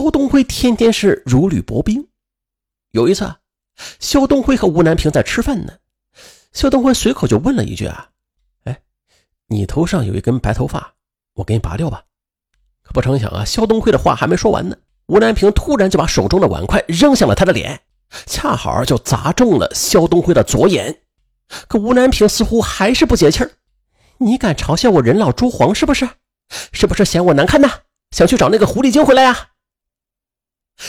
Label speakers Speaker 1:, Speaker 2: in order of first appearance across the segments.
Speaker 1: 肖东辉天天是如履薄冰。有一次，肖东辉和吴南平在吃饭呢，肖东辉随口就问了一句：“啊，哎，你头上有一根白头发，我给你拔掉吧。”可不成想啊，肖东辉的话还没说完呢，吴南平突然就把手中的碗筷扔向了他的脸，恰好就砸中了肖东辉的左眼。可吴南平似乎还是不解气儿：“你敢嘲笑我人老珠黄是不是？是不是嫌我难看呐？想去找那个狐狸精回来呀？”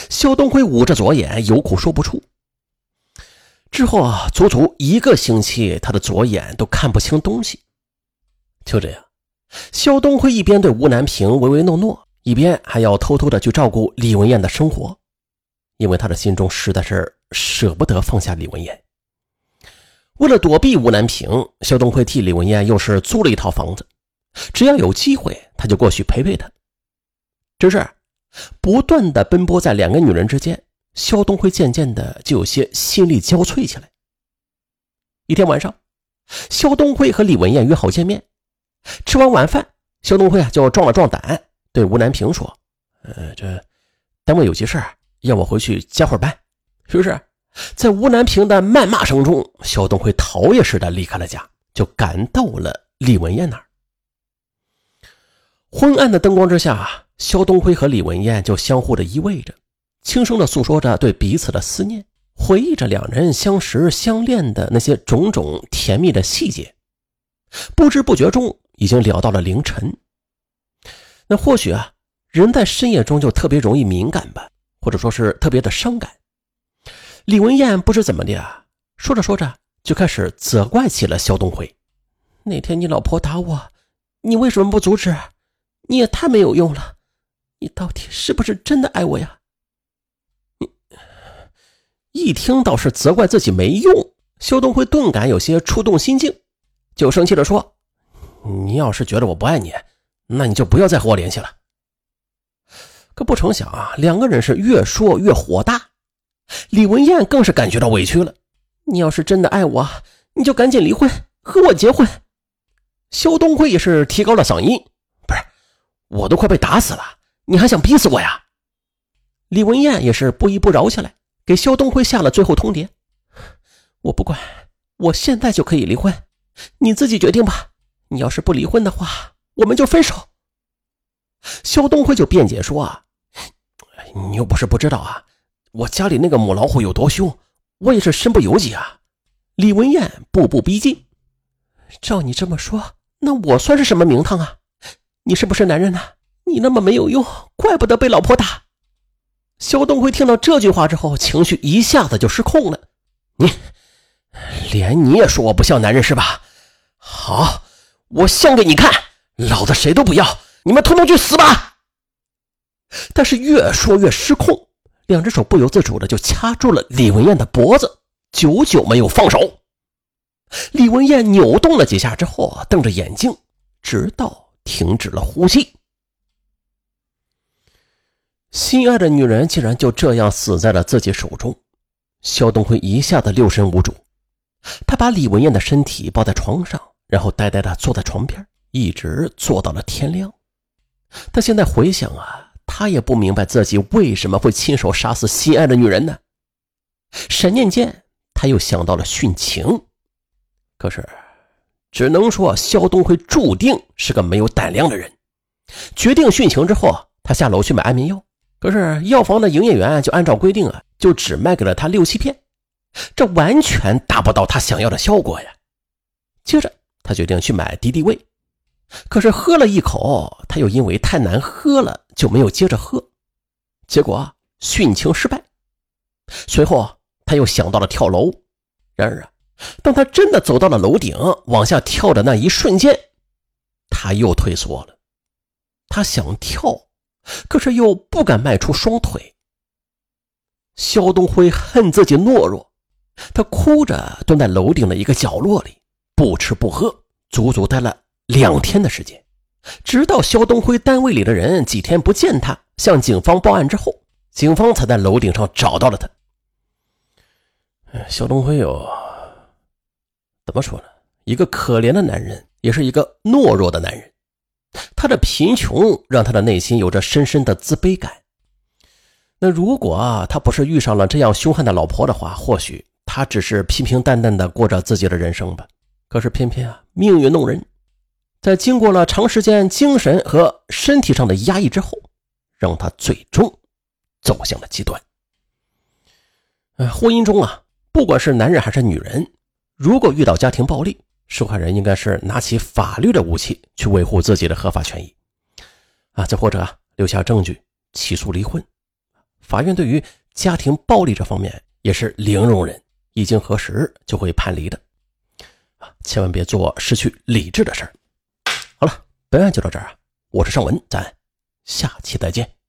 Speaker 1: 肖东辉捂着左眼，有苦说不出。之后啊，足足一个星期，他的左眼都看不清东西。就这样，肖东辉一边对吴南平唯唯诺诺，一边还要偷偷的去照顾李文艳的生活，因为他的心中实在是舍不得放下李文艳。为了躲避吴南平，肖东辉替李文艳又是租了一套房子，只要有机会，他就过去陪陪她。只是。不断的奔波在两个女人之间，肖东辉渐渐的就有些心力交瘁起来。一天晚上，肖东辉和李文艳约好见面。吃完晚饭，肖东辉啊就壮了壮胆，对吴南平说：“呃，这单位有急事儿要我回去加会儿班。”于是，在吴南平的谩骂声中，肖东辉逃也似的离开了家，就赶到了李文艳那儿。昏暗的灯光之下。肖东辉和李文艳就相互的依偎着，轻声的诉说着对彼此的思念，回忆着两人相识相恋的那些种种甜蜜的细节。不知不觉中，已经聊到了凌晨。那或许啊，人在深夜中就特别容易敏感吧，或者说是特别的伤感。李文艳不知怎么的啊，说着说着就开始责怪起了肖东辉：“那天你老婆打我，你为什么不阻止？你也太没有用了。”你到底是不是真的爱我呀？你一听到是责怪自己没用，肖东辉顿感有些触动心境，就生气的说：“你要是觉得我不爱你，那你就不要再和我联系了。”可不成想啊，两个人是越说越火大，李文艳更是感觉到委屈了。你要是真的爱我，你就赶紧离婚，和我结婚。肖东辉也是提高了嗓音：“不是，我都快被打死了。”你还想逼死我呀？李文艳也是不依不饶起来，给肖东辉下了最后通牒：“我不管，我现在就可以离婚，你自己决定吧。你要是不离婚的话，我们就分手。”肖东辉就辩解说：“啊，你又不是不知道啊，我家里那个母老虎有多凶，我也是身不由己啊。”李文艳步步逼近：“照你这么说，那我算是什么名堂啊？你是不是男人呢？”你那么没有用，怪不得被老婆打。肖东辉听到这句话之后，情绪一下子就失控了。你，连你也说我不像男人是吧？好，我像给你看，老子谁都不要，你们通通去死吧！但是越说越失控，两只手不由自主的就掐住了李文艳的脖子，久久没有放手。李文艳扭动了几下之后，瞪着眼睛，直到停止了呼吸。心爱的女人竟然就这样死在了自己手中，肖东辉一下子六神无主。他把李文艳的身体抱在床上，然后呆呆地坐在床边，一直坐到了天亮。他现在回想啊，他也不明白自己为什么会亲手杀死心爱的女人呢？闪念间，他又想到了殉情。可是，只能说肖东辉注定是个没有胆量的人。决定殉情之后，他下楼去买安眠药。可是药房的营业员就按照规定啊，就只卖给了他六七片，这完全达不到他想要的效果呀。接着他决定去买敌敌畏，可是喝了一口，他又因为太难喝了，就没有接着喝，结果殉情失败。随后他又想到了跳楼，然而啊，当他真的走到了楼顶往下跳的那一瞬间，他又退缩了，他想跳。可是又不敢迈出双腿。肖东辉恨自己懦弱，他哭着蹲在楼顶的一个角落里，不吃不喝，足足待了两天的时间。直到肖东辉单位里的人几天不见他，向警方报案之后，警方才在楼顶上找到了他。肖东辉哟，怎么说呢？一个可怜的男人，也是一个懦弱的男人。他的贫穷让他的内心有着深深的自卑感。那如果啊他不是遇上了这样凶悍的老婆的话，或许他只是平平淡淡的过着自己的人生吧。可是偏偏啊，命运弄人，在经过了长时间精神和身体上的压抑之后，让他最终走向了极端。呃，婚姻中啊，不管是男人还是女人，如果遇到家庭暴力，受害人应该是拿起法律的武器去维护自己的合法权益，啊，再或者留下证据起诉离婚。法院对于家庭暴力这方面也是零容忍，一经核实就会判离的，啊，千万别做失去理智的事儿。好了，本案就到这儿啊，我是尚文，咱下期再见。